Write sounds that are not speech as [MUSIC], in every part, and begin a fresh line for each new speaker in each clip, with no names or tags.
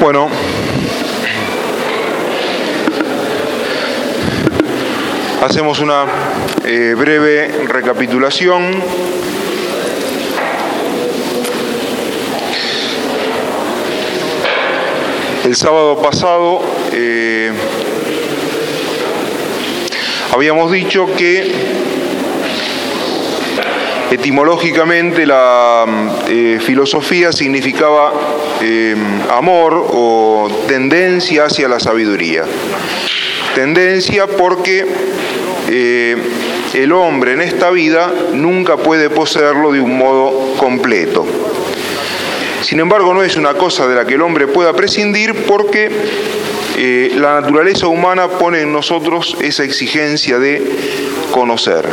Bueno, hacemos una eh, breve recapitulación. El sábado pasado eh, habíamos dicho que etimológicamente la eh, filosofía significaba amor o tendencia hacia la sabiduría. Tendencia porque eh, el hombre en esta vida nunca puede poseerlo de un modo completo. Sin embargo, no es una cosa de la que el hombre pueda prescindir porque eh, la naturaleza humana pone en nosotros esa exigencia de conocer.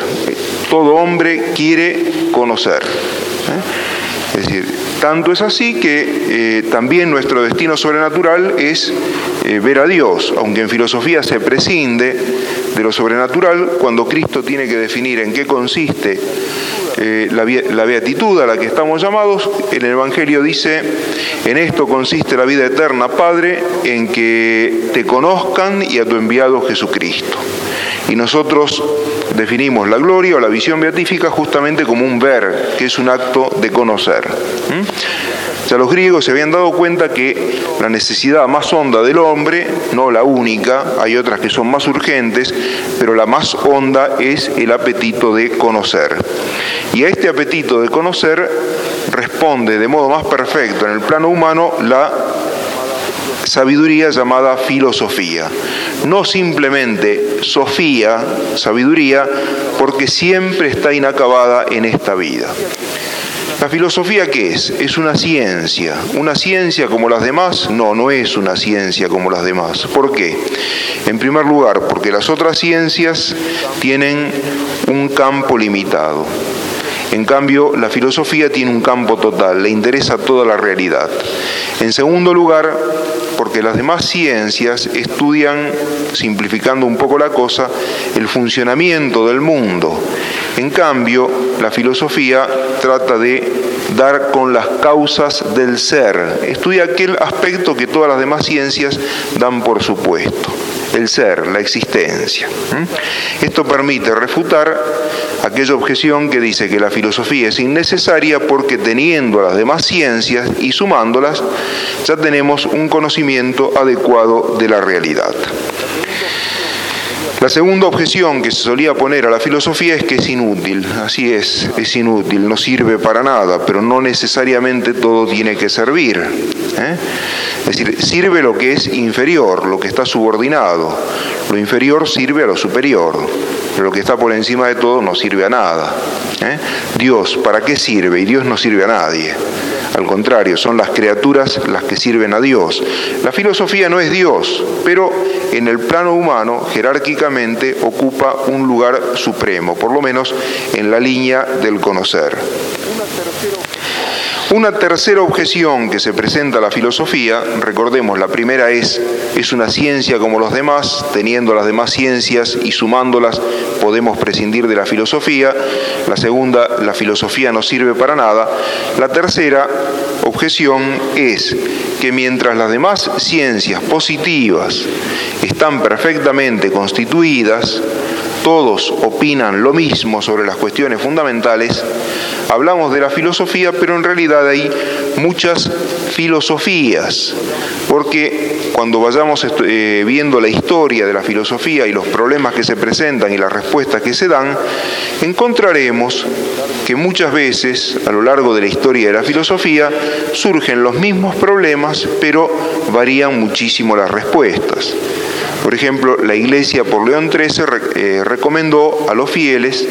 Todo hombre quiere conocer. ¿eh? Es decir, tanto es así que también nuestro destino sobrenatural es ver a Dios, aunque en filosofía se prescinde de lo sobrenatural cuando Cristo tiene que definir en qué consiste eh, la, la, beatitud a la que estamos llamados. En el Evangelio dice, en esto consiste la vida eterna, Padre, en que te conozcan y a tu enviado Jesucristo. Y nosotros definimos la gloria o la visión beatífica justamente como un ver, que es un acto de conocer. Ya los griegos se habían dado cuenta que la necesidad más honda del hombre, no la única, hay otras que son más urgentes, pero la más honda es el apetito de conocer. Y a este apetito de conocer responde de modo más perfecto en el plano humano la sabiduría llamada filosofía. No simplemente sofía, sabiduría, porque siempre está inacabada en esta vida. ¿La filosofía qué es? Es una ciencia. ¿Una ciencia como las demás? No, no es una ciencia como las demás. ¿Por qué? En primer lugar, porque las otras ciencias tienen un campo limitado. En cambio, la filosofía tiene un campo total, le interesa toda la realidad. En segundo lugar, porque las demás ciencias estudian, simplificando un poco la cosa, el funcionamiento del mundo en cambio, la filosofía trata de dar con las causas del ser, estudia aquel aspecto que todas las demás ciencias dan por supuesto, el ser, la existencia. Esto permite refutar aquella objeción que dice que la filosofía es innecesaria porque teniendo las demás ciencias y sumándolas, ya tenemos un conocimiento adecuado de la realidad. La segunda objeción que se solía poner a la filosofía es que es inútil, así es, es inútil, no sirve para nada, pero no necesariamente todo tiene que servir. ¿eh? Es decir, sirve lo que es inferior, lo que está subordinado, lo inferior sirve a lo superior, pero lo que está por encima de todo no sirve a nada. ¿eh? Dios, ¿para qué sirve? Y Dios no sirve a nadie. Al contrario, son las criaturas las que sirven a Dios. La filosofía no es Dios, pero en el plano humano, jerárquicamente, ocupa un lugar supremo, por lo menos en la línea del conocer. Una tercera objeción que se presenta a la filosofía, recordemos, la primera es, es una ciencia como los demás, teniendo las demás ciencias y sumándolas podemos prescindir de la filosofía. La segunda, la filosofía no sirve para nada. La tercera objeción es que mientras las demás ciencias positivas están perfectamente constituidas, todos opinan lo mismo sobre las cuestiones fundamentales, hablamos de la filosofía, pero en realidad hay muchas filosofías, porque cuando vayamos eh, viendo la historia de la filosofía y los problemas que se presentan y las respuestas que se dan, encontraremos que muchas veces a lo largo de la historia de la filosofía surgen los mismos problemas, pero varían muchísimo las respuestas. Por ejemplo, la Iglesia por León XIII eh, recomendó a los fieles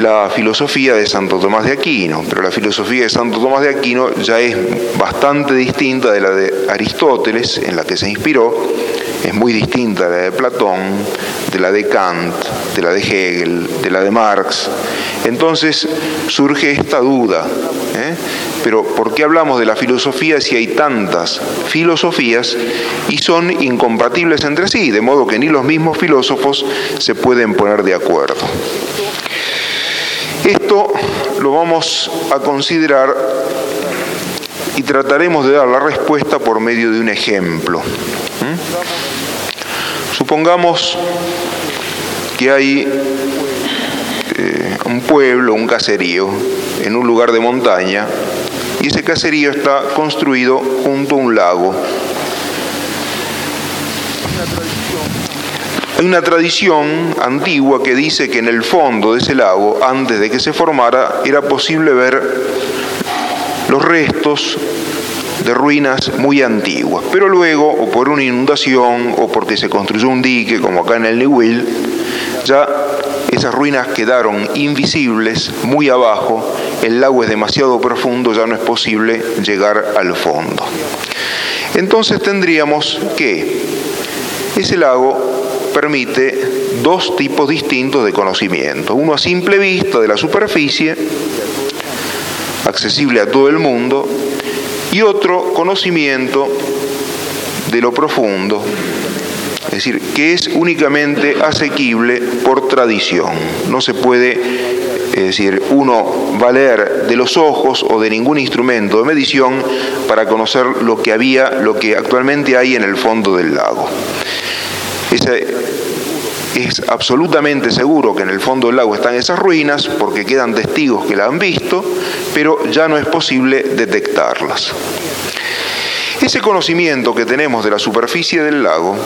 la filosofía de Santo Tomás de Aquino, pero la filosofía de Santo Tomás de Aquino ya es bastante distinta de la de Aristóteles, en la que se inspiró, es muy distinta de la de Platón, de la de Kant, de la de Hegel, de la de Marx. Entonces surge esta duda, ¿eh? pero ¿por qué hablamos de la filosofía si hay tantas filosofías y son incompatibles entre sí, de modo que ni los mismos filósofos se pueden poner de acuerdo? Esto lo vamos a considerar y trataremos de dar la respuesta por medio de un ejemplo. Supongamos que hay eh, un pueblo, un caserío, en un lugar de montaña, y ese caserío está construido junto a un lago. Hay una tradición antigua que dice que en el fondo de ese lago, antes de que se formara, era posible ver los restos de ruinas muy antiguas. Pero luego, o por una inundación, o porque se construyó un dique, como acá en el Newell, ya esas ruinas quedaron invisibles muy abajo, el lago es demasiado profundo, ya no es posible llegar al fondo. Entonces tendríamos que ese lago permite dos tipos distintos de conocimiento. Uno a simple vista de la superficie, accesible a todo el mundo, y otro conocimiento de lo profundo, es decir, que es únicamente asequible por tradición. No se puede, es decir, uno valer de los ojos o de ningún instrumento de medición para conocer lo que había, lo que actualmente hay en el fondo del lago es absolutamente seguro que en el fondo del lago están esas ruinas porque quedan testigos que la han visto, pero ya no es posible detectarlas. Ese conocimiento que tenemos de la superficie del lago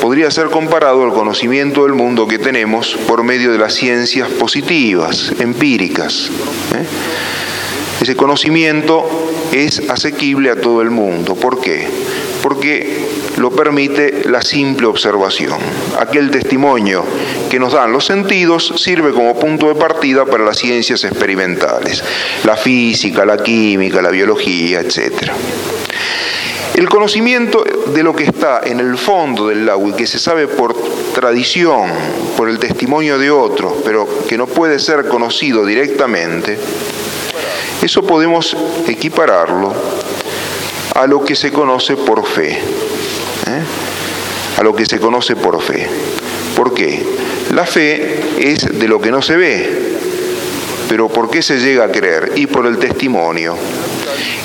podría ser comparado al conocimiento del mundo que tenemos por medio de las ciencias positivas, empíricas. ¿eh? Ese conocimiento es asequible a todo el mundo. ¿Por qué? Porque lo permite la simple observación. Aquel testimonio que nos dan los sentidos sirve como punto de partida para las ciencias experimentales, la física, la química, la biología, etc. El conocimiento de lo que está en el fondo del lago y que se sabe por tradición, por el testimonio de otros, pero que no puede ser conocido directamente, eso podemos equipararlo a lo que se conoce por fe. ¿Eh? a lo que se conoce por fe. ¿Por qué? La fe es de lo que no se ve, pero ¿por qué se llega a creer? Y por el testimonio.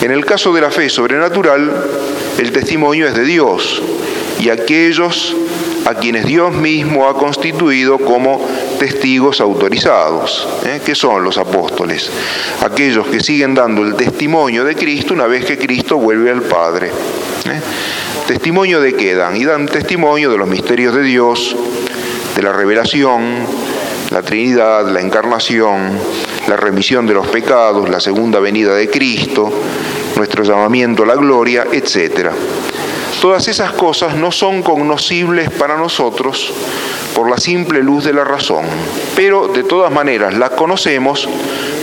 En el caso de la fe sobrenatural, el testimonio es de Dios y aquellos a quienes Dios mismo ha constituido como testigos autorizados, ¿eh? que son los apóstoles, aquellos que siguen dando el testimonio de Cristo una vez que Cristo vuelve al Padre. ¿eh? ¿Testimonio de qué dan? Y dan testimonio de los misterios de Dios, de la revelación, la Trinidad, la encarnación, la remisión de los pecados, la segunda venida de Cristo, nuestro llamamiento a la gloria, etc. Todas esas cosas no son cognoscibles para nosotros por la simple luz de la razón, pero de todas maneras las conocemos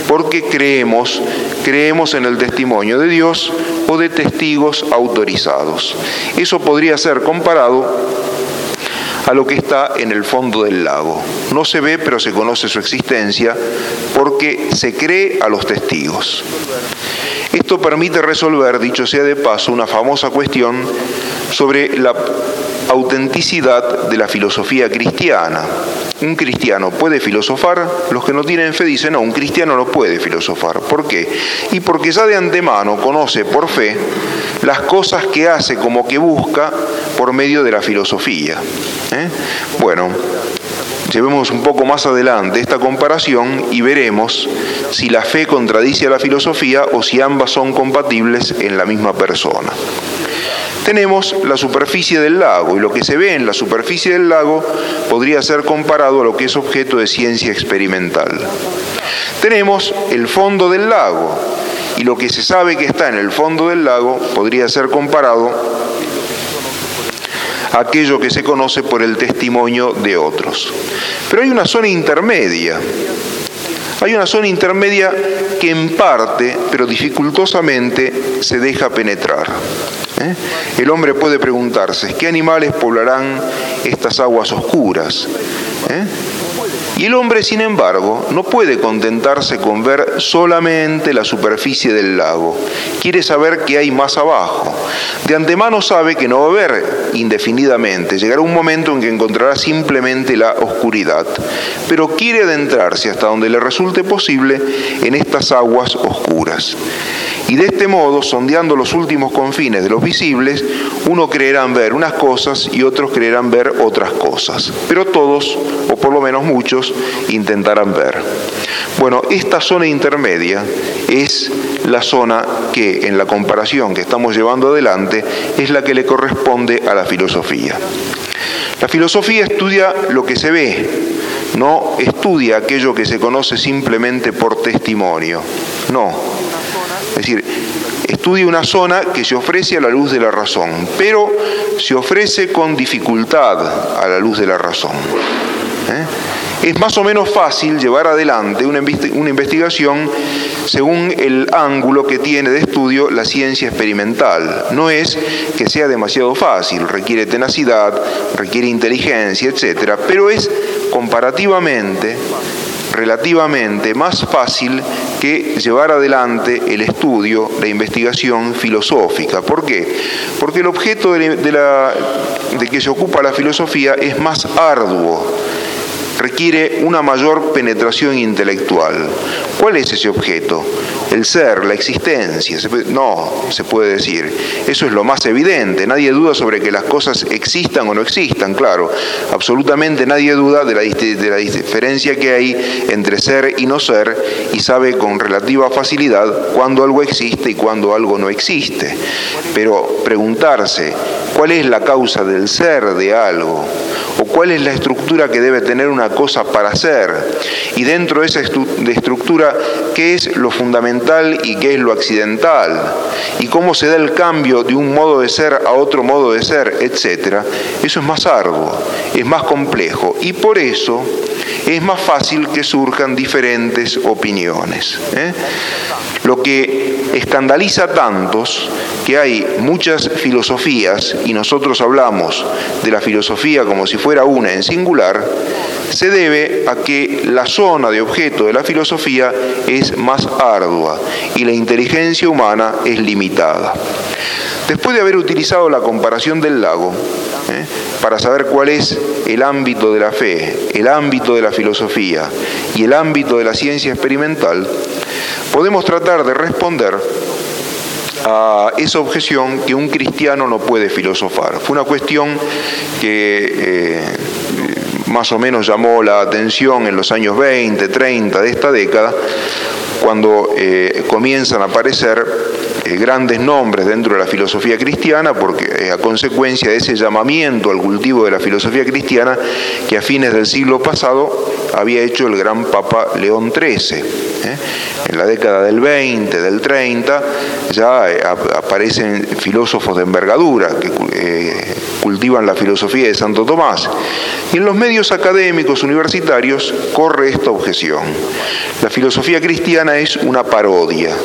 porque creemos, creemos en el testimonio de Dios o de testigos autorizados. Eso podría ser comparado a lo que está en el fondo del lago. No se ve, pero se conoce su existencia porque se cree a los testigos. Esto permite resolver, dicho sea de paso, una famosa cuestión sobre la autenticidad de la filosofía cristiana. Un cristiano puede filosofar, los que no tienen fe dicen, no, un cristiano no puede filosofar. ¿Por qué? Y porque ya de antemano conoce por fe las cosas que hace como que busca por medio de la filosofía. ¿eh? Bueno, llevemos un poco más adelante esta comparación y veremos si la fe contradice a la filosofía o si ambas son compatibles en la misma persona tenemos la superficie del lago y lo que se ve en la superficie del lago podría ser comparado a lo que es objeto de ciencia experimental. Tenemos el fondo del lago y lo que se sabe que está en el fondo del lago podría ser comparado a aquello que se conoce por el testimonio de otros. Pero hay una zona intermedia. Hay una zona intermedia que en parte, pero dificultosamente, se deja penetrar. ¿Eh? El hombre puede preguntarse, ¿qué animales poblarán estas aguas oscuras? ¿Eh? Y el hombre, sin embargo, no puede contentarse con ver solamente la superficie del lago. Quiere saber qué hay más abajo. De antemano sabe que no va a haber indefinidamente, llegará un momento en que encontrará simplemente la oscuridad, pero quiere adentrarse hasta donde le resulte posible en estas aguas oscuras. Y de este modo, sondeando los últimos confines de los visibles, uno creerán ver unas cosas y otros creerán ver otras cosas. Pero todos, o por lo menos muchos, intentarán ver. Bueno, esta zona intermedia es la zona que en la comparación que estamos llevando adelante es la que le corresponde a la filosofía. La filosofía estudia lo que se ve, no estudia aquello que se conoce simplemente por testimonio. No, es decir, estudia una zona que se ofrece a la luz de la razón, pero se ofrece con dificultad a la luz de la razón. ¿eh? Es más o menos fácil llevar adelante una investigación según el ángulo que tiene de estudio la ciencia experimental. No es que sea demasiado fácil, requiere tenacidad, requiere inteligencia, etc. Pero es comparativamente relativamente más fácil que llevar adelante el estudio, la investigación filosófica. ¿Por qué? Porque el objeto de, de que se ocupa la filosofía es más arduo requiere una mayor penetración intelectual. ¿Cuál es ese objeto? El ser, la existencia. No, se puede decir. Eso es lo más evidente. Nadie duda sobre que las cosas existan o no existan, claro. Absolutamente nadie duda de la, de la diferencia que hay entre ser y no ser y sabe con relativa facilidad cuándo algo existe y cuándo algo no existe. Pero preguntarse cuál es la causa del ser de algo o cuál es la estructura que debe tener una cosa para ser. Y dentro de esa estructura, ¿qué es lo fundamental y qué es lo accidental? Y cómo se da el cambio de un modo de ser a otro modo de ser, etcétera. Eso es más arduo, es más complejo. Y por eso es más fácil que surjan diferentes opiniones. ¿eh? Lo que escandaliza a tantos que hay muchas filosofías, y nosotros hablamos de la filosofía como si fuera una en singular, se debe a que la zona de objeto de la filosofía es más ardua y la inteligencia humana es limitada. Después de haber utilizado la comparación del lago, ¿eh? para saber cuál es el ámbito de la fe, el ámbito de la filosofía y el ámbito de la ciencia experimental, podemos tratar de responder a esa objeción que un cristiano no puede filosofar. Fue una cuestión que eh, más o menos llamó la atención en los años 20, 30 de esta década, cuando eh, comienzan a aparecer eh, grandes nombres dentro de la filosofía cristiana, porque a consecuencia de ese llamamiento al cultivo de la filosofía cristiana que a fines del siglo pasado había hecho el gran Papa León XIII. ¿eh? En la década del 20, del 30, ya eh, aparecen filósofos de envergadura que cultivan la filosofía de Santo Tomás. Y en los medios académicos universitarios corre esta objeción. La filosofía cristiana es una parodia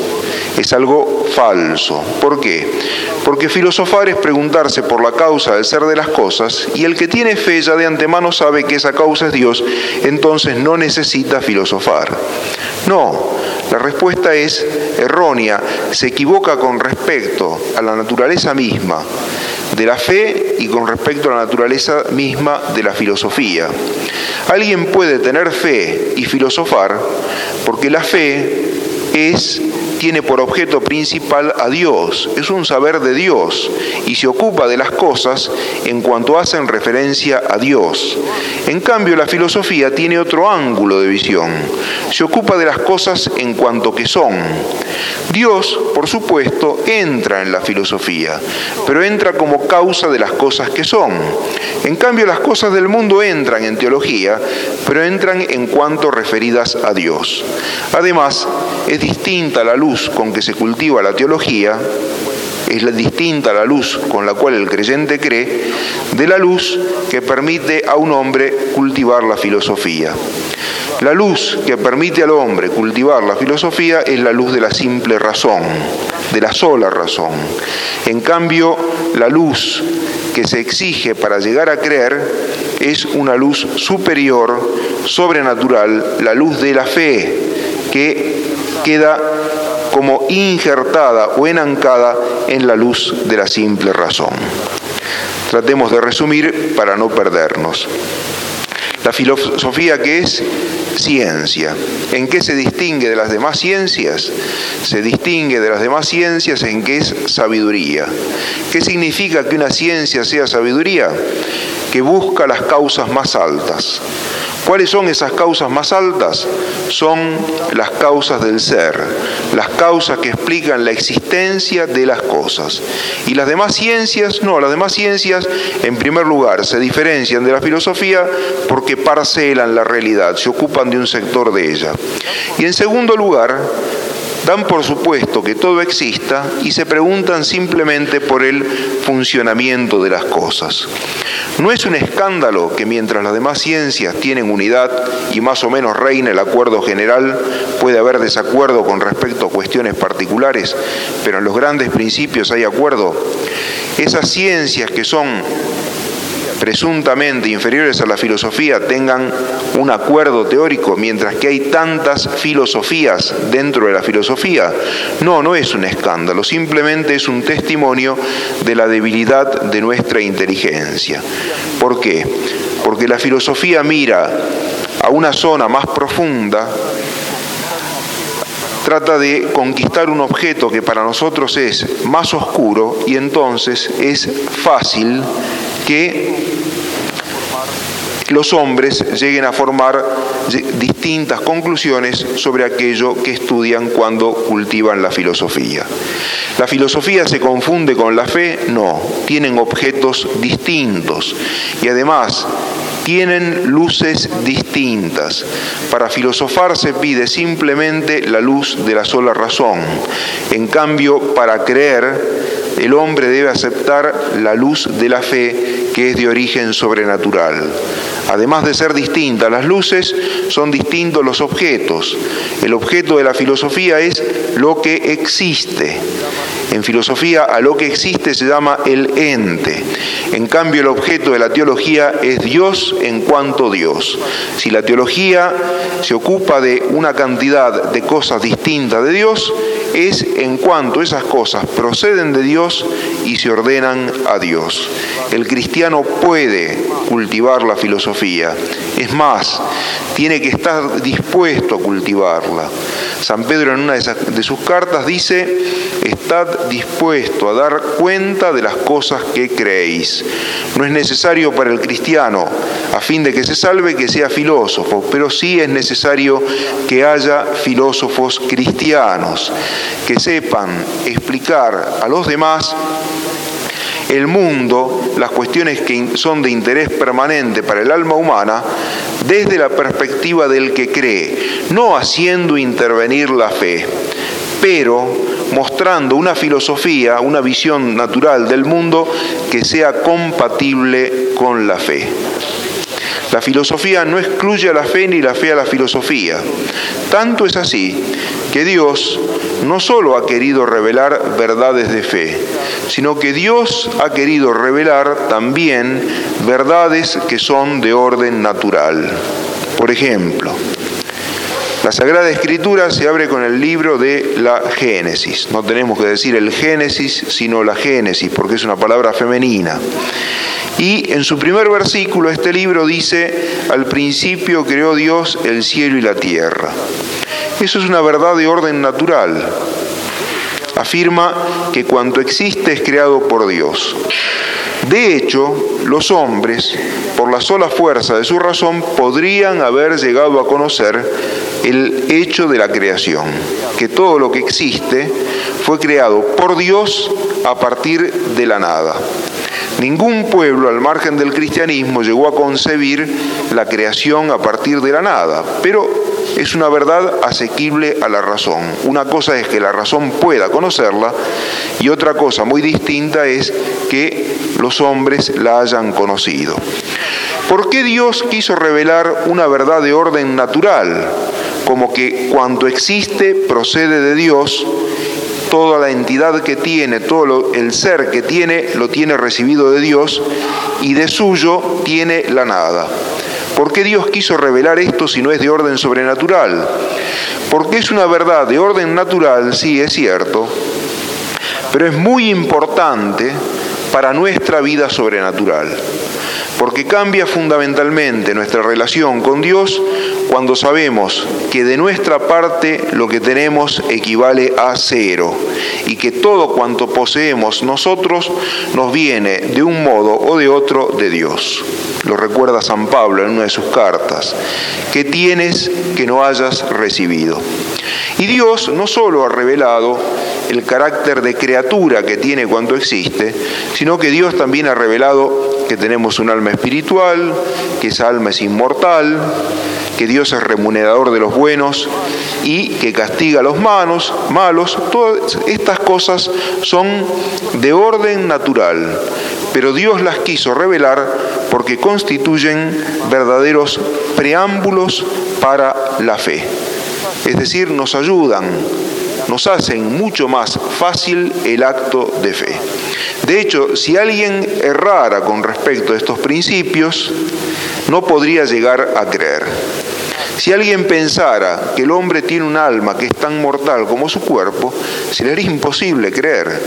es algo falso. ¿Por qué? Porque filosofar es preguntarse por la causa del ser de las cosas y el que tiene fe ya de antemano sabe que esa causa es Dios, entonces no necesita filosofar. No, la respuesta es errónea, se equivoca con respecto a la naturaleza misma de la fe y con respecto a la naturaleza misma de la filosofía. Alguien puede tener fe y filosofar porque la fe es tiene por objeto principal a Dios, es un saber de Dios y se ocupa de las cosas en cuanto hacen referencia a Dios. En cambio, la filosofía tiene otro ángulo de visión, se ocupa de las cosas en cuanto que son. Dios, por supuesto, entra en la filosofía, pero entra como causa de las cosas que son. En cambio, las cosas del mundo entran en teología, pero entran en cuanto referidas a Dios. Además, es distinta la luz con que se cultiva la teología es distinta a la luz con la cual el creyente cree de la luz que permite a un hombre cultivar la filosofía. La luz que permite al hombre cultivar la filosofía es la luz de la simple razón, de la sola razón. En cambio, la luz que se exige para llegar a creer es una luz superior, sobrenatural, la luz de la fe, que queda como injertada o enancada en la luz de la simple razón. Tratemos de resumir para no perdernos. La filosofía que es ciencia. ¿En qué se distingue de las demás ciencias? Se distingue de las demás ciencias en que es sabiduría. ¿Qué significa que una ciencia sea sabiduría? Que busca las causas más altas. ¿Cuáles son esas causas más altas? Son las causas del ser, las causas que explican la existencia de las cosas. Y las demás ciencias, no, las demás ciencias, en primer lugar, se diferencian de la filosofía porque parcelan la realidad, se ocupan de un sector de ella. Y en segundo lugar, dan por supuesto que todo exista y se preguntan simplemente por el funcionamiento de las cosas. No es un escándalo que mientras las demás ciencias tienen unidad y más o menos reina el acuerdo general, puede haber desacuerdo con respecto a cuestiones particulares, pero en los grandes principios hay acuerdo. Esas ciencias que son presuntamente inferiores a la filosofía tengan un acuerdo teórico, mientras que hay tantas filosofías dentro de la filosofía. No, no es un escándalo, simplemente es un testimonio de la debilidad de nuestra inteligencia. ¿Por qué? Porque la filosofía mira a una zona más profunda trata de conquistar un objeto que para nosotros es más oscuro y entonces es fácil que los hombres lleguen a formar distintas conclusiones sobre aquello que estudian cuando cultivan la filosofía. ¿La filosofía se confunde con la fe? No, tienen objetos distintos y además tienen luces distintas. Para filosofar se pide simplemente la luz de la sola razón. En cambio, para creer, el hombre debe aceptar la luz de la fe que es de origen sobrenatural. Además de ser distintas las luces, son distintos los objetos. El objeto de la filosofía es lo que existe. En filosofía a lo que existe se llama el ente. En cambio el objeto de la teología es Dios en cuanto Dios. Si la teología se ocupa de una cantidad de cosas distintas de Dios, es en cuanto esas cosas proceden de Dios y se ordenan a Dios. El cristiano puede cultivar la filosofía, es más, tiene que estar dispuesto a cultivarla. San Pedro en una de, sus cartas dice, estad dispuesto a dar cuenta de las cosas que creéis. No es necesario para el cristiano, a fin de que se salve, que sea filósofo, pero sí es necesario que haya filósofos cristianos que sepan explicar a los demás el mundo, las cuestiones que son de interés permanente para el alma humana, desde la perspectiva del que cree, no haciendo intervenir la fe, pero mostrando una filosofía, una visión natural del mundo que sea compatible con la fe. La filosofía no excluye a la fe ni la fe a la filosofía. Tanto es así que Dios no solo ha querido revelar verdades de fe, sino que Dios ha querido revelar también verdades que son de orden natural. Por ejemplo, la Sagrada Escritura se abre con el libro de la Génesis. No tenemos que decir el Génesis, sino la Génesis, porque es una palabra femenina. Y en su primer versículo este libro dice, al principio creó Dios el cielo y la tierra. Eso es una verdad de orden natural. Afirma que cuanto existe es creado por Dios. De hecho, los hombres, por la sola fuerza de su razón, podrían haber llegado a conocer el hecho de la creación, que todo lo que existe fue creado por Dios a partir de la nada. Ningún pueblo al margen del cristianismo llegó a concebir la creación a partir de la nada, pero es una verdad asequible a la razón. Una cosa es que la razón pueda conocerla y otra cosa muy distinta es que los hombres la hayan conocido. ¿Por qué Dios quiso revelar una verdad de orden natural? Como que cuanto existe procede de Dios toda la entidad que tiene, todo el ser que tiene, lo tiene recibido de Dios y de suyo tiene la nada. ¿Por qué Dios quiso revelar esto si no es de orden sobrenatural? Porque es una verdad de orden natural, sí, es cierto, pero es muy importante para nuestra vida sobrenatural porque cambia fundamentalmente nuestra relación con Dios cuando sabemos que de nuestra parte lo que tenemos equivale a cero y que todo cuanto poseemos nosotros nos viene de un modo o de otro de Dios. Lo recuerda San Pablo en una de sus cartas, que tienes que no hayas recibido. Y Dios no solo ha revelado el carácter de criatura que tiene cuando existe, sino que Dios también ha revelado que tenemos un alma espiritual, que esa alma es inmortal, que Dios es remunerador de los buenos y que castiga a los malos, malos. Todas estas cosas son de orden natural, pero Dios las quiso revelar porque constituyen verdaderos preámbulos para la fe. Es decir, nos ayudan, nos hacen mucho más fácil el acto de fe. De hecho, si alguien errara con respecto a estos principios, no podría llegar a creer. Si alguien pensara que el hombre tiene un alma que es tan mortal como su cuerpo, se le imposible creer.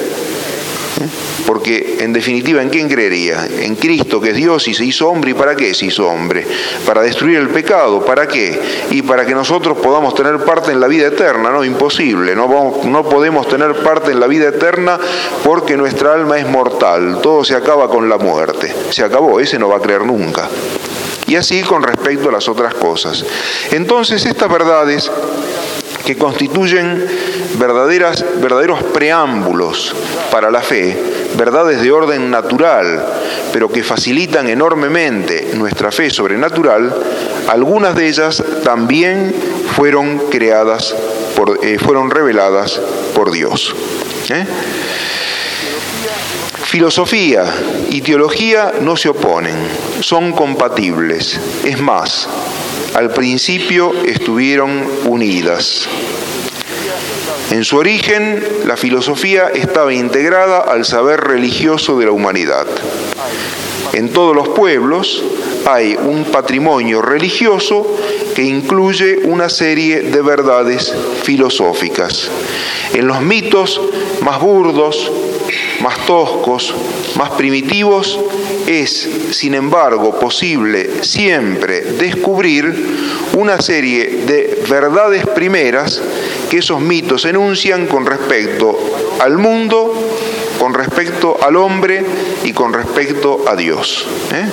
Porque en definitiva, ¿en quién creería? En Cristo, que es Dios y se hizo hombre. ¿Y para qué se hizo hombre? Para destruir el pecado. ¿Para qué? Y para que nosotros podamos tener parte en la vida eterna. No, imposible. No, no podemos tener parte en la vida eterna porque nuestra alma es mortal. Todo se acaba con la muerte. Se acabó. Ese no va a creer nunca. Y así con respecto a las otras cosas. Entonces, estas verdades que constituyen verdaderas, verdaderos preámbulos para la fe, verdades de orden natural, pero que facilitan enormemente nuestra fe sobrenatural, algunas de ellas también fueron creadas, por, eh, fueron reveladas por Dios. ¿eh? Filosofía y teología no se oponen, son compatibles. Es más, al principio estuvieron unidas. En su origen, la filosofía estaba integrada al saber religioso de la humanidad. En todos los pueblos hay un patrimonio religioso que incluye una serie de verdades filosóficas. En los mitos más burdos, más toscos, más primitivos, es, sin embargo, posible siempre descubrir una serie de verdades primeras que esos mitos enuncian con respecto al mundo, con respecto al hombre y con respecto a Dios. ¿eh?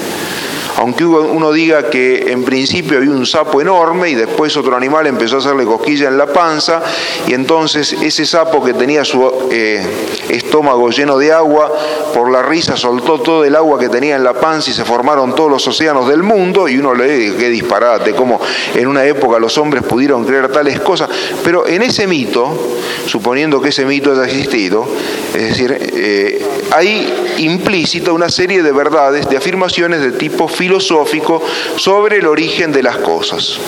Aunque uno diga que en principio había un sapo enorme y después otro animal empezó a hacerle cosquilla en la panza y entonces ese sapo que tenía su eh, estómago lleno de agua, por la risa soltó todo el agua que tenía en la panza y se formaron todos los océanos del mundo y uno le dice, qué disparate, como en una época los hombres pudieron creer tales cosas, pero en ese mito, suponiendo que ese mito haya existido, es decir, eh, hay implícita una serie de verdades, de afirmaciones de tipo filosófico, sobre el origen de las cosas.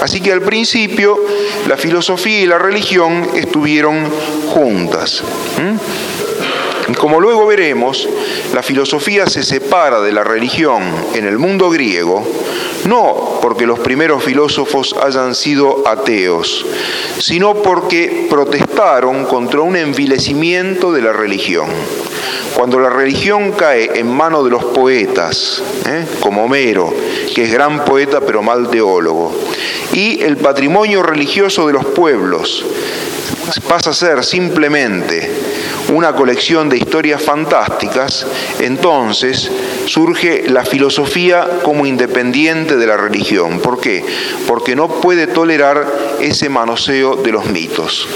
Así que al principio la filosofía y la religión estuvieron juntas. Como luego veremos, la filosofía se separa de la religión en el mundo griego, no porque los primeros filósofos hayan sido ateos, sino porque protestaron contra un envilecimiento de la religión. Cuando la religión cae en manos de los poetas, ¿eh? como Homero, que es gran poeta pero mal teólogo, y el patrimonio religioso de los pueblos pasa a ser simplemente una colección de historias fantásticas, entonces surge la filosofía como independiente de la religión. ¿Por qué? Porque no puede tolerar ese manoseo de los mitos.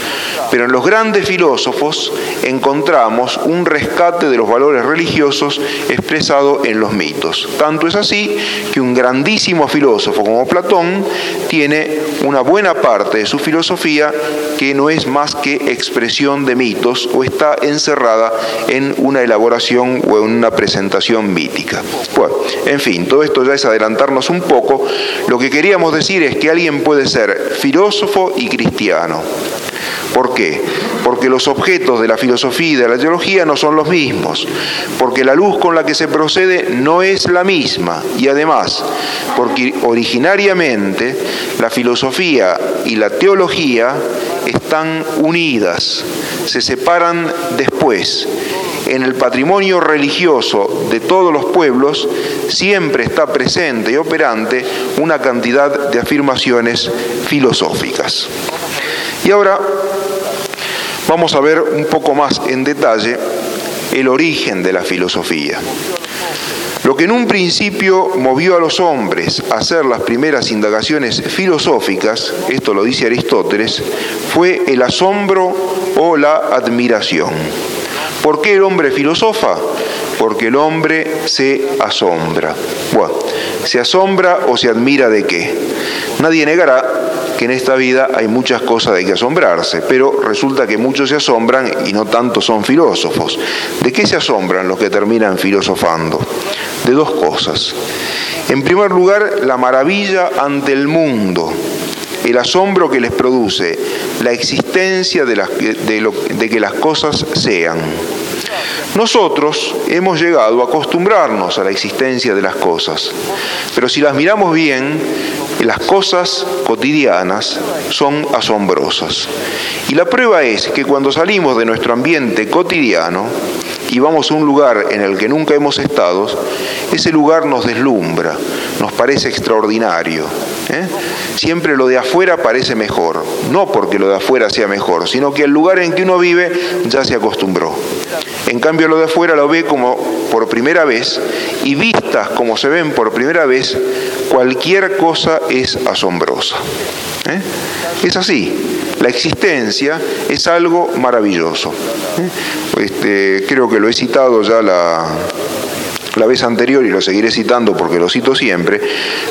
Pero en los grandes filósofos encontramos un rescate de los valores religiosos expresado en los mitos. Tanto es así que un grandísimo filósofo como Platón tiene una buena parte de su filosofía que no es más que expresión de mitos o está encerrada en una elaboración o en una presentación mítica. Bueno, en fin, todo esto ya es adelantarnos un poco. Lo que queríamos decir es que alguien puede ser filósofo y cristiano. ¿Por qué? porque los objetos de la filosofía y de la teología no son los mismos, porque la luz con la que se procede no es la misma y además porque originariamente la filosofía y la teología están unidas, se separan después. En el patrimonio religioso de todos los pueblos siempre está presente y operante una cantidad de afirmaciones filosóficas. Y ahora vamos a ver un poco más en detalle el origen de la filosofía. Lo que en un principio movió a los hombres a hacer las primeras indagaciones filosóficas, esto lo dice Aristóteles, fue el asombro o la admiración. ¿Por qué el hombre filosofa? Porque el hombre se asombra. ¿se asombra o se admira de qué? Nadie negará que en esta vida hay muchas cosas de que asombrarse, pero resulta que muchos se asombran y no tanto son filósofos. ¿De qué se asombran los que terminan filosofando? De dos cosas. En primer lugar, la maravilla ante el mundo, el asombro que les produce la existencia de, de que las cosas sean. Nosotros hemos llegado a acostumbrarnos a la existencia de las cosas, pero si las miramos bien, las cosas cotidianas son asombrosas. Y la prueba es que cuando salimos de nuestro ambiente cotidiano y vamos a un lugar en el que nunca hemos estado, ese lugar nos deslumbra, nos parece extraordinario. ¿eh? Siempre lo de afuera parece mejor, no porque lo de afuera sea mejor, sino que el lugar en que uno vive ya se acostumbró. En cambio lo de afuera lo ve como por primera vez y vistas como se ven por primera vez, cualquier cosa es asombrosa. ¿eh? Es así, la existencia es algo maravilloso. ¿eh? Este, creo que lo he citado ya la, la vez anterior y lo seguiré citando porque lo cito siempre,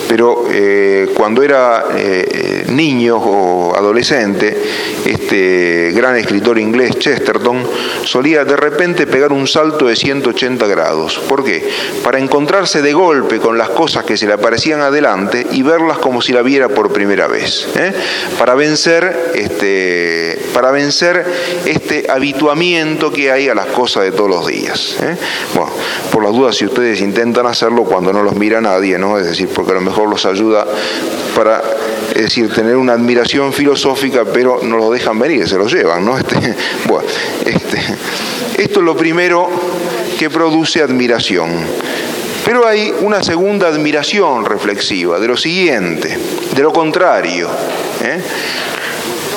pero eh, cuando era eh, niño o adolescente, este gran escritor inglés Chesterton solía de repente pegar un salto de 180 grados. ¿Por qué? Para encontrarse de golpe con las cosas que se le aparecían adelante y verlas como si la viera por primera vez. ¿eh? Para vencer este, para vencer este habituamiento que hay a las cosas de todos los días. Bueno, por las dudas, si ustedes intentan hacerlo cuando no los mira nadie, ¿no? Es decir, porque a lo mejor los ayuda para, es decir, tener una admiración filosófica, pero no lo dejan venir, se lo llevan, ¿no? Este, [LAUGHS] bueno, este, esto es lo primero que produce admiración. Pero hay una segunda admiración reflexiva, de lo siguiente, de lo contrario. ¿eh?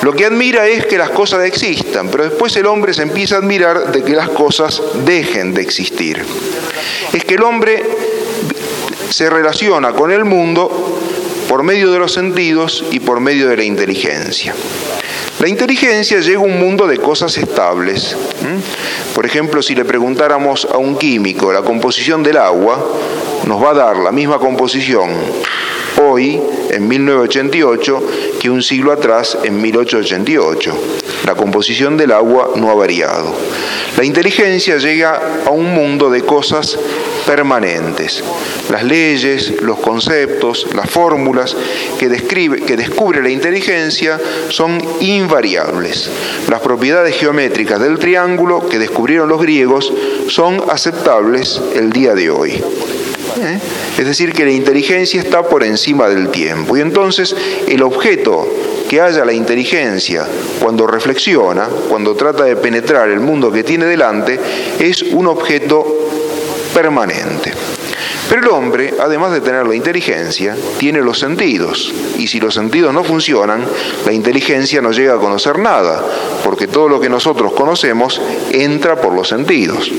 Lo que admira es que las cosas existan, pero después el hombre se empieza a admirar de que las cosas dejen de existir. Es que el hombre se relaciona con el mundo por medio de los sentidos y por medio de la inteligencia. La inteligencia llega a un mundo de cosas estables. Por ejemplo, si le preguntáramos a un químico la composición del agua, nos va a dar la misma composición hoy, en 1988, que un siglo atrás, en 1888. La composición del agua no ha variado. La inteligencia llega a un mundo de cosas permanentes. Las leyes, los conceptos, las fórmulas que, describe, que descubre la inteligencia son invariables. Las propiedades geométricas del triángulo que descubrieron los griegos son aceptables el día de hoy. ¿Eh? Es decir, que la inteligencia está por encima del tiempo. Y entonces el objeto que haya la inteligencia cuando reflexiona, cuando trata de penetrar el mundo que tiene delante, es un objeto permanente. Pero el hombre, además de tener la inteligencia, tiene los sentidos. Y si los sentidos no funcionan, la inteligencia no llega a conocer nada, porque todo lo que nosotros conocemos entra por los sentidos.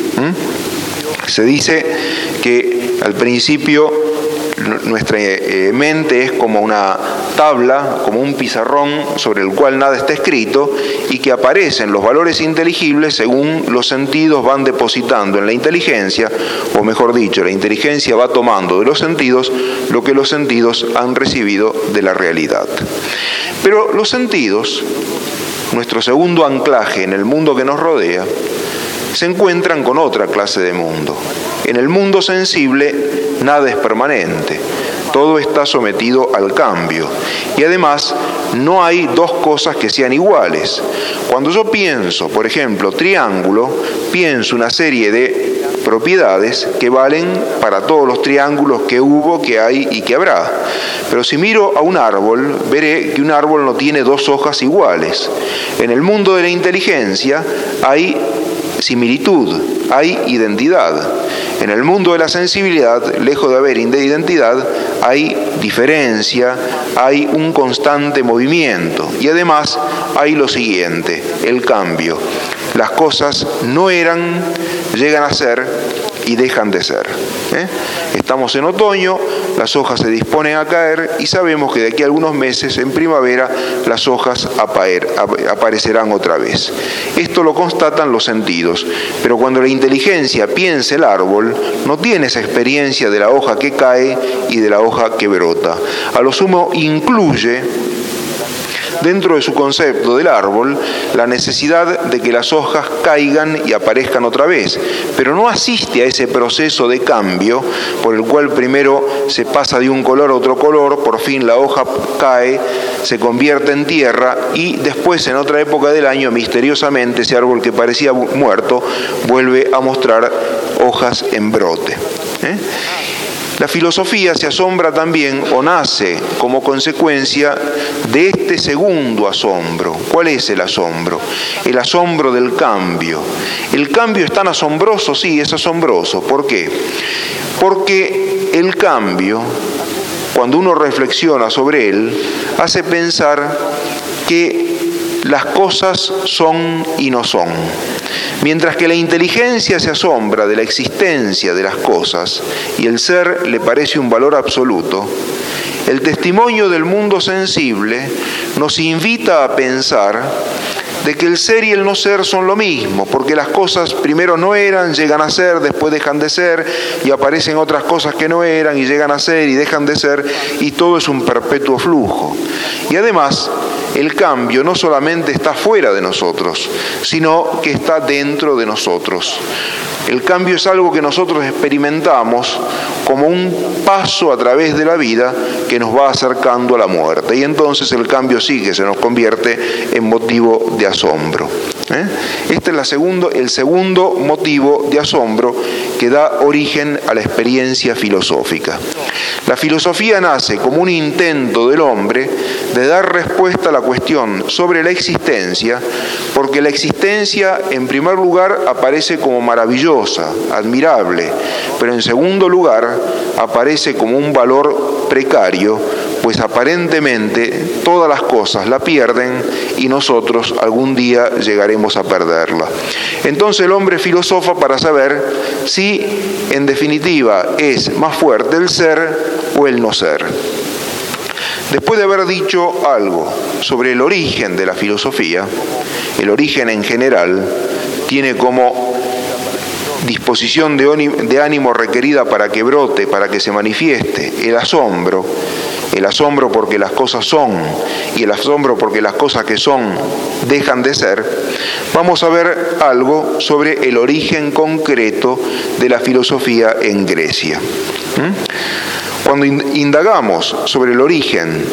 Se dice que al principio nuestra eh, mente es como una tabla, como un pizarrón sobre el cual nada está escrito y que aparecen los valores inteligibles según los sentidos van depositando en la inteligencia, o mejor dicho, la inteligencia va tomando de los sentidos lo que los sentidos han recibido de la realidad. Pero los sentidos, nuestro segundo anclaje en el mundo que nos rodea, se encuentran con otra clase de mundo. En el mundo sensible nada es permanente, todo está sometido al cambio y además no hay dos cosas que sean iguales. Cuando yo pienso, por ejemplo, triángulo, pienso una serie de propiedades que valen para todos los triángulos que hubo, que hay y que habrá. Pero si miro a un árbol, veré que un árbol no tiene dos hojas iguales. En el mundo de la inteligencia hay similitud, hay identidad. En el mundo de la sensibilidad, lejos de haber identidad, hay diferencia, hay un constante movimiento y además hay lo siguiente, el cambio. Las cosas no eran, llegan a ser y dejan de ser. ¿eh? Estamos en otoño, las hojas se disponen a caer y sabemos que de aquí a algunos meses, en primavera, las hojas aparecerán otra vez. Esto lo constatan los sentidos, pero cuando la inteligencia piensa el árbol, no tiene esa experiencia de la hoja que cae y de la hoja que brota. A lo sumo incluye dentro de su concepto del árbol la necesidad de que las hojas caigan y aparezcan otra vez, pero no asiste a ese proceso de cambio por el cual primero se pasa de un color a otro color, por fin la hoja cae, se convierte en tierra y después en otra época del año misteriosamente ese árbol que parecía muerto vuelve a mostrar hojas en brote. ¿eh? La filosofía se asombra también o nace como consecuencia de este segundo asombro. ¿Cuál es el asombro? El asombro del cambio. El cambio es tan asombroso, sí, es asombroso. ¿Por qué? Porque el cambio, cuando uno reflexiona sobre él, hace pensar que las cosas son y no son. Mientras que la inteligencia se asombra de la existencia de las cosas y el ser le parece un valor absoluto, el testimonio del mundo sensible nos invita a pensar de que el ser y el no ser son lo mismo, porque las cosas primero no eran, llegan a ser, después dejan de ser, y aparecen otras cosas que no eran y llegan a ser y dejan de ser, y todo es un perpetuo flujo. Y además, el cambio no solamente está fuera de nosotros, sino que está dentro de nosotros. El cambio es algo que nosotros experimentamos como un paso a través de la vida que nos va acercando a la muerte. Y entonces el cambio sigue, se nos convierte en motivo de asombro. ¿eh? Este es el segundo motivo de asombro que da origen a la experiencia filosófica. La filosofía nace como un intento del hombre de dar respuesta a la cuestión sobre la existencia, porque la existencia en primer lugar aparece como maravillosa, admirable, pero en segundo lugar aparece como un valor precario, pues aparentemente todas las cosas la pierden y nosotros algún día llegaremos a perderla. Entonces el hombre filosofa para saber si en definitiva es más fuerte el ser o el no ser. Después de haber dicho algo sobre el origen de la filosofía, el origen en general tiene como disposición de ánimo requerida para que brote, para que se manifieste, el asombro, el asombro porque las cosas son y el asombro porque las cosas que son dejan de ser, vamos a ver algo sobre el origen concreto de la filosofía en Grecia. ¿Mm? Cuando indagamos sobre el origen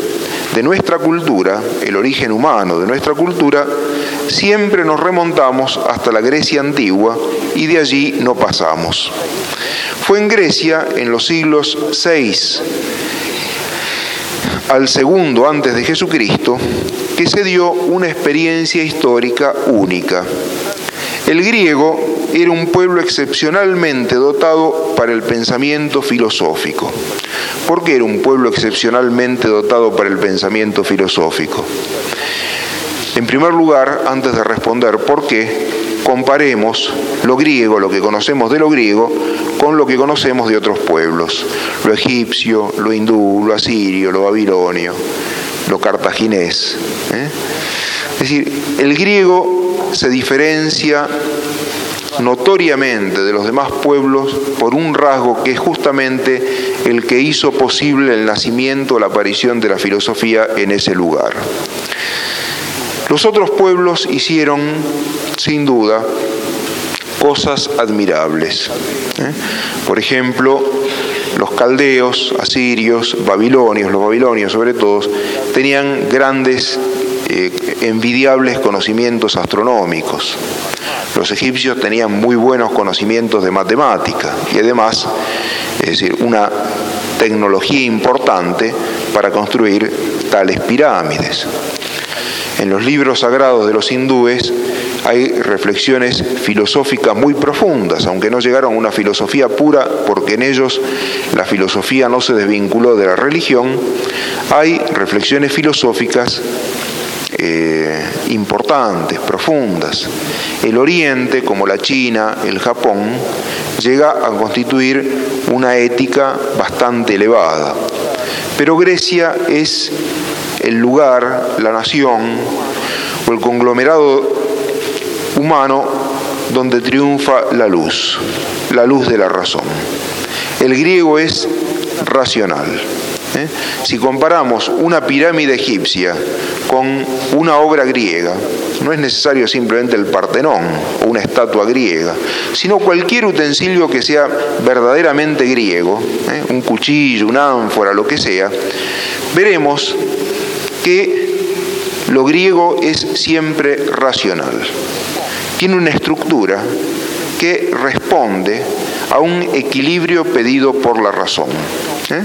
de nuestra cultura, el origen humano de nuestra cultura, siempre nos remontamos hasta la Grecia antigua y de allí no pasamos. Fue en Grecia en los siglos 6 al segundo antes de Jesucristo que se dio una experiencia histórica única. El griego era un pueblo excepcionalmente dotado para el pensamiento filosófico. ¿Por qué era un pueblo excepcionalmente dotado para el pensamiento filosófico? En primer lugar, antes de responder por qué, comparemos lo griego, lo que conocemos de lo griego, con lo que conocemos de otros pueblos, lo egipcio, lo hindú, lo asirio, lo babilonio, lo cartaginés. ¿eh? Es decir, el griego se diferencia notoriamente de los demás pueblos por un rasgo que es justamente el que hizo posible el nacimiento la aparición de la filosofía en ese lugar. Los otros pueblos hicieron, sin duda, cosas admirables. ¿eh? Por ejemplo, los caldeos, asirios, babilonios, los babilonios sobre todo, tenían grandes, eh, envidiables conocimientos astronómicos. Los egipcios tenían muy buenos conocimientos de matemática y además, es decir, una tecnología importante para construir tales pirámides. En los libros sagrados de los hindúes hay reflexiones filosóficas muy profundas, aunque no llegaron a una filosofía pura, porque en ellos la filosofía no se desvinculó de la religión, hay reflexiones filosóficas eh, importantes, profundas. El Oriente, como la China, el Japón, llega a constituir una ética bastante elevada. Pero Grecia es el lugar, la nación o el conglomerado humano donde triunfa la luz, la luz de la razón. El griego es racional. ¿Eh? Si comparamos una pirámide egipcia con una obra griega, no es necesario simplemente el Partenón o una estatua griega, sino cualquier utensilio que sea verdaderamente griego, ¿eh? un cuchillo, una ánfora, lo que sea, veremos que lo griego es siempre racional tiene una estructura que responde a un equilibrio pedido por la razón. ¿eh?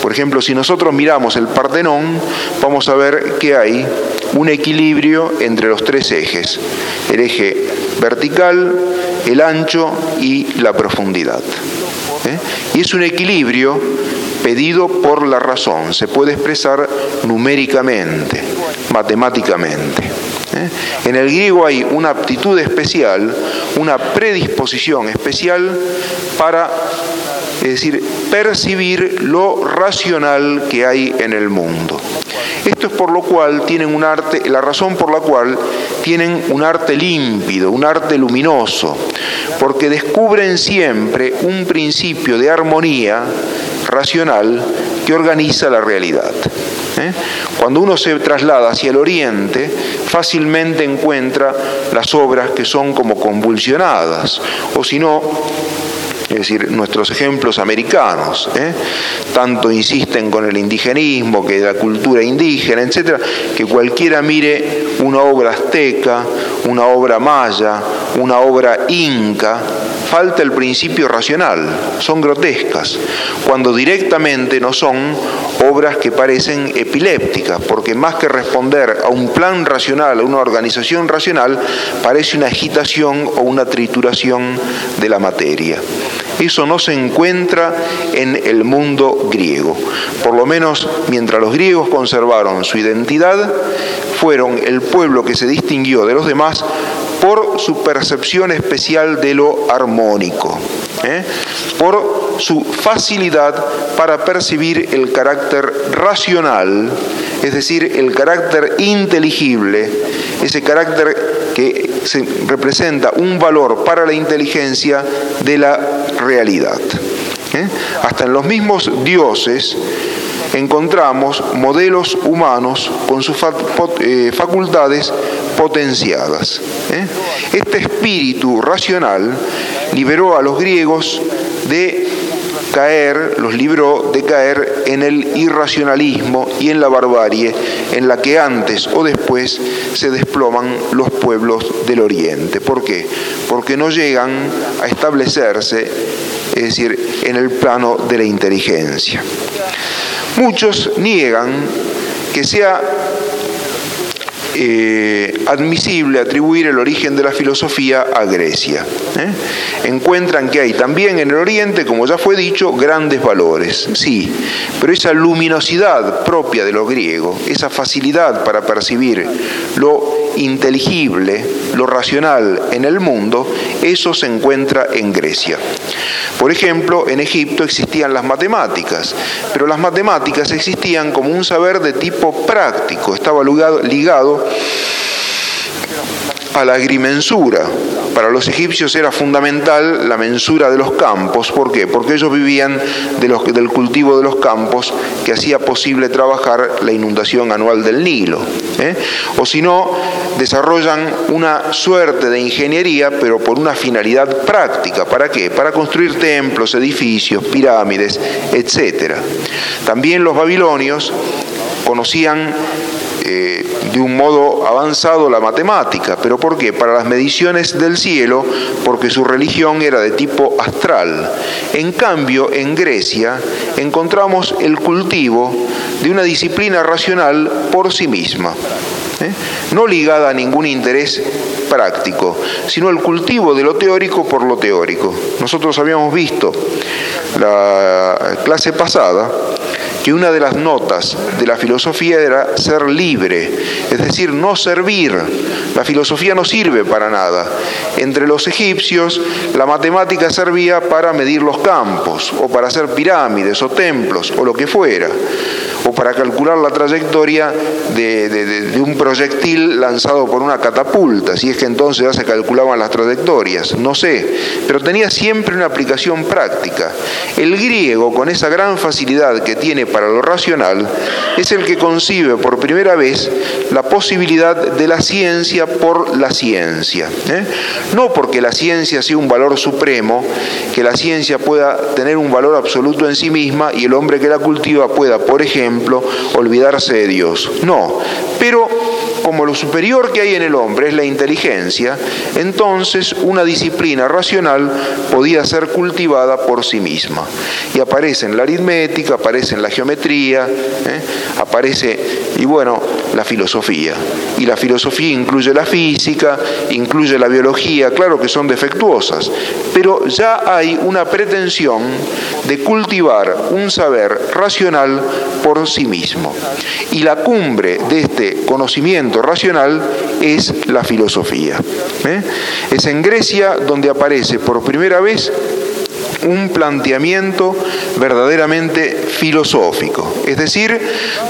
Por ejemplo, si nosotros miramos el Partenón, vamos a ver que hay un equilibrio entre los tres ejes, el eje vertical, el ancho y la profundidad. ¿eh? Y es un equilibrio pedido por la razón, se puede expresar numéricamente, matemáticamente. ¿Eh? En el griego hay una aptitud especial, una predisposición especial para, es decir, percibir lo racional que hay en el mundo. Esto es por lo cual tienen un arte, la razón por la cual tienen un arte límpido, un arte luminoso, porque descubren siempre un principio de armonía racional que organiza la realidad. ¿eh? Cuando uno se traslada hacia el oriente, fácilmente encuentra las obras que son como convulsionadas, o si no, es decir, nuestros ejemplos americanos, ¿eh? tanto insisten con el indigenismo, que la cultura indígena, etcétera, que cualquiera mire una obra azteca, una obra maya, una obra inca, falta el principio racional, son grotescas, cuando directamente no son obras que parecen epilépticas, porque más que responder a un plan racional, a una organización racional, parece una agitación o una trituración de la materia. Eso no se encuentra en el mundo griego. Por lo menos mientras los griegos conservaron su identidad, fueron el pueblo que se distinguió de los demás por su percepción especial de lo armónico, ¿eh? por su facilidad para percibir el carácter racional, es decir, el carácter inteligible, ese carácter que representa un valor para la inteligencia de la realidad. ¿eh? Hasta en los mismos dioses encontramos modelos humanos con sus eh, facultades potenciadas. ¿eh? Este espíritu racional liberó a los griegos de caer, los libró de caer en el irracionalismo y en la barbarie en la que antes o después se desploman los pueblos del Oriente. ¿Por qué? Porque no llegan a establecerse, es decir, en el plano de la inteligencia. Muchos niegan que sea eh, admisible atribuir el origen de la filosofía a Grecia. ¿eh? Encuentran que hay también en el Oriente, como ya fue dicho, grandes valores, sí, pero esa luminosidad propia de lo griego, esa facilidad para percibir lo inteligible, lo racional en el mundo, eso se encuentra en Grecia. Por ejemplo, en Egipto existían las matemáticas, pero las matemáticas existían como un saber de tipo práctico, estaba ligado a la agrimensura. Para los egipcios era fundamental la mensura de los campos. ¿Por qué? Porque ellos vivían del cultivo de los campos que hacía posible trabajar la inundación anual del Nilo. ¿eh? O si no, desarrollan una suerte de ingeniería, pero por una finalidad práctica. ¿Para qué? Para construir templos, edificios, pirámides, etc. También los babilonios conocían eh, de un modo avanzado la matemática. ¿Pero por qué? Para las mediciones del cielo, porque su religión era de tipo astral. En cambio, en Grecia encontramos el cultivo de una disciplina racional por sí misma, ¿eh? no ligada a ningún interés práctico, sino el cultivo de lo teórico por lo teórico. Nosotros habíamos visto la clase pasada que una de las notas de la filosofía era ser libre, es decir, no servir. La filosofía no sirve para nada. Entre los egipcios la matemática servía para medir los campos, o para hacer pirámides, o templos, o lo que fuera o para calcular la trayectoria de, un proyectil lanzado por una catapulta, si es que entonces ya se calculaban las trayectorias, no sé, pero tenía siempre una aplicación práctica. El griego, con esa gran facilidad que tiene para lo racional, es el que concibe por primera vez la posibilidad de la ciencia por la ciencia. ¿eh? No porque la ciencia sea un valor supremo, que la ciencia pueda tener un valor absoluto en sí misma y el hombre que la cultiva pueda, por ejemplo, olvidarse de Dios. No, pero como lo superior que hay en el hombre es la inteligencia, entonces una disciplina racional podía ser cultivada por sí misma. Y aparece en la aritmética, aparece en la geometría, ¿eh? aparece, y bueno, la filosofía. Y la filosofía incluye la física, incluye la biología, claro que son defectuosas, pero ya hay una pretensión de cultivar un saber racional por sí mismo. Y la cumbre de este conocimiento racional es la filosofía. ¿eh? Es en Grecia donde aparece por primera vez un planteamiento verdaderamente filosófico, es decir,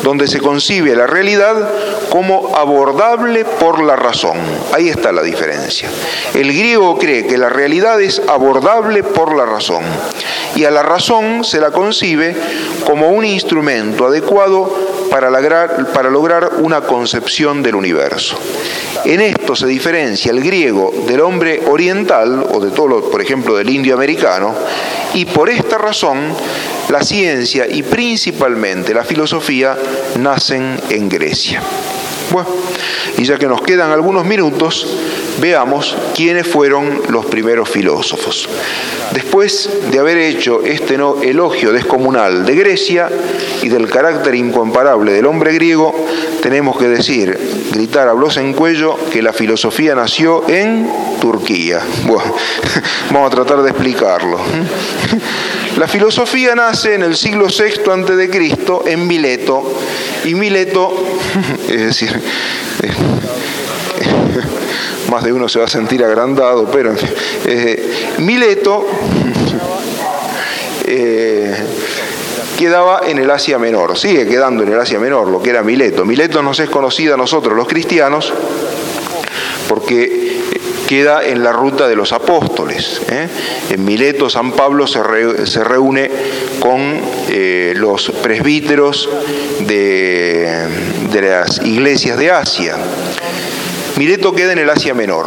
donde se concibe la realidad como abordable por la razón. Ahí está la diferencia. El griego cree que la realidad es abordable por la razón y a la razón se la concibe como un instrumento adecuado para lograr, una concepción del universo. En esto se diferencia el griego del hombre oriental, o de todo, por ejemplo, del indio americano, y por esta razón la ciencia y principalmente la filosofía nacen en Grecia. Bueno, y ya que nos quedan algunos minutos, veamos quiénes fueron los primeros filósofos. Después de haber hecho este elogio descomunal de Grecia y del carácter incomparable del hombre griego, tenemos que decir, gritar a voz en cuello, que la filosofía nació en Turquía. Bueno, [LAUGHS] vamos a tratar de explicarlo. La filosofía nace en el siglo VI Cristo en Mileto y Mileto, [LAUGHS] es decir, más de uno se va a sentir agrandado, pero en fin, eh, Mileto eh, quedaba en el Asia Menor, sigue quedando en el Asia Menor, lo que era Mileto. Mileto nos es conocida a nosotros los cristianos porque queda en la ruta de los apóstoles. ¿eh? En Mileto San Pablo se, reúne con los presbíteros de, de las iglesias de Asia. Mileto queda en el Asia Menor.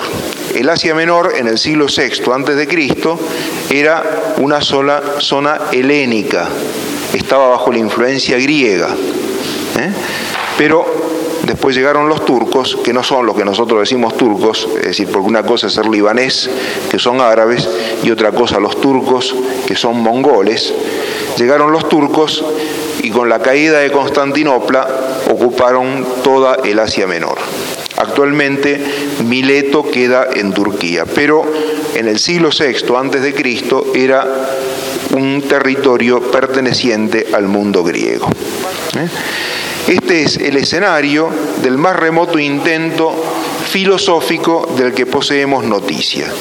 El Asia Menor en el siglo VI antes de Cristo era una sola zona helénica, estaba bajo la influencia griega. ¿eh? Pero después llegaron los turcos, que no son los que nosotros decimos turcos, es decir, porque una cosa es ser libanés, que son árabes, y otra cosa los turcos, que son mongoles. Llegaron los turcos y con la caída de Constantinopla ocuparon toda el Asia Menor. Actualmente Mileto queda en Turquía, pero en el siglo VI antes de Cristo era un territorio perteneciente al mundo griego. ¿eh? Este es el escenario del más remoto intento filosófico del que poseemos noticia.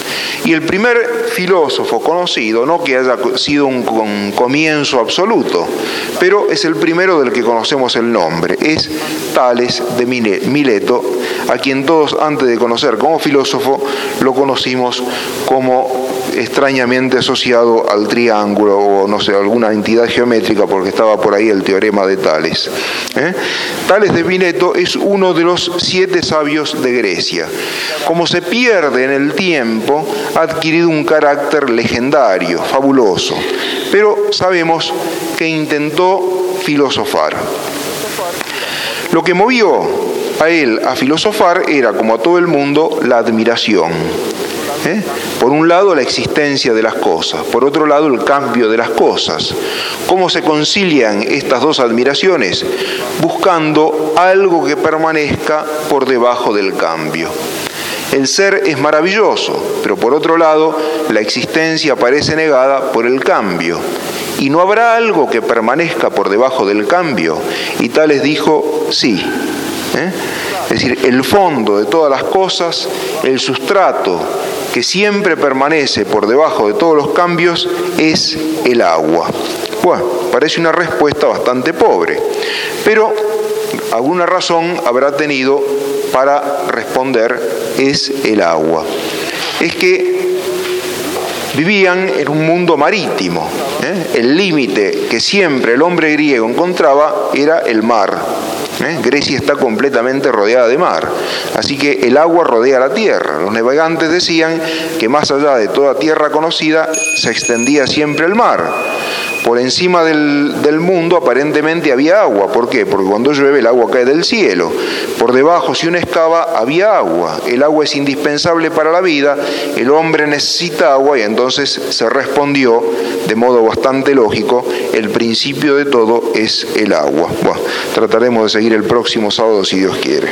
Y el primer filósofo conocido, no que haya sido un, comienzo absoluto, pero es el primero del que conocemos el nombre, es Tales de Mileto, a quien todos antes de conocer como filósofo lo conocimos como extrañamente asociado al triángulo o no sé, alguna entidad geométrica porque estaba por ahí el teorema de Tales. ¿eh? Tales de Mileto es uno de los siete sabios de Grecia. Como se pierde en el tiempo, ha adquirido un carácter legendario, fabuloso, pero sabemos que intentó filosofar. Lo que movió a él a filosofar era, como a todo el mundo, la admiración. ¿Eh? Por un lado, la existencia de las cosas, por otro lado, el cambio de las cosas. ¿Cómo se concilian estas dos admiraciones? Buscando algo que permanezca por debajo del cambio. El ser es maravilloso, pero por otro lado, la existencia parece negada por el cambio. ¿Y no habrá algo que permanezca por debajo del cambio? Y Tales dijo, sí. ¿eh? Es decir, el fondo de todas las cosas, el sustrato que siempre permanece por debajo de todos los cambios, es el agua. Bueno, parece una respuesta bastante pobre, pero alguna razón habrá tenido para responder es el agua. Es que vivían en un mundo marítimo. ¿eh? El límite que siempre el hombre griego encontraba era el mar. ¿Eh? Grecia está completamente rodeada de mar, así que el agua rodea la tierra. Los navegantes decían que más allá de toda tierra conocida se extendía siempre el mar por encima del, mundo aparentemente había agua. ¿Por qué? Porque cuando llueve el agua cae del cielo. Por debajo, si uno excava, había agua. El agua es indispensable para la vida, el hombre necesita agua y entonces se respondió de modo bastante lógico, el principio de todo es el agua. Trataremos de seguir el próximo sábado si Dios quiere.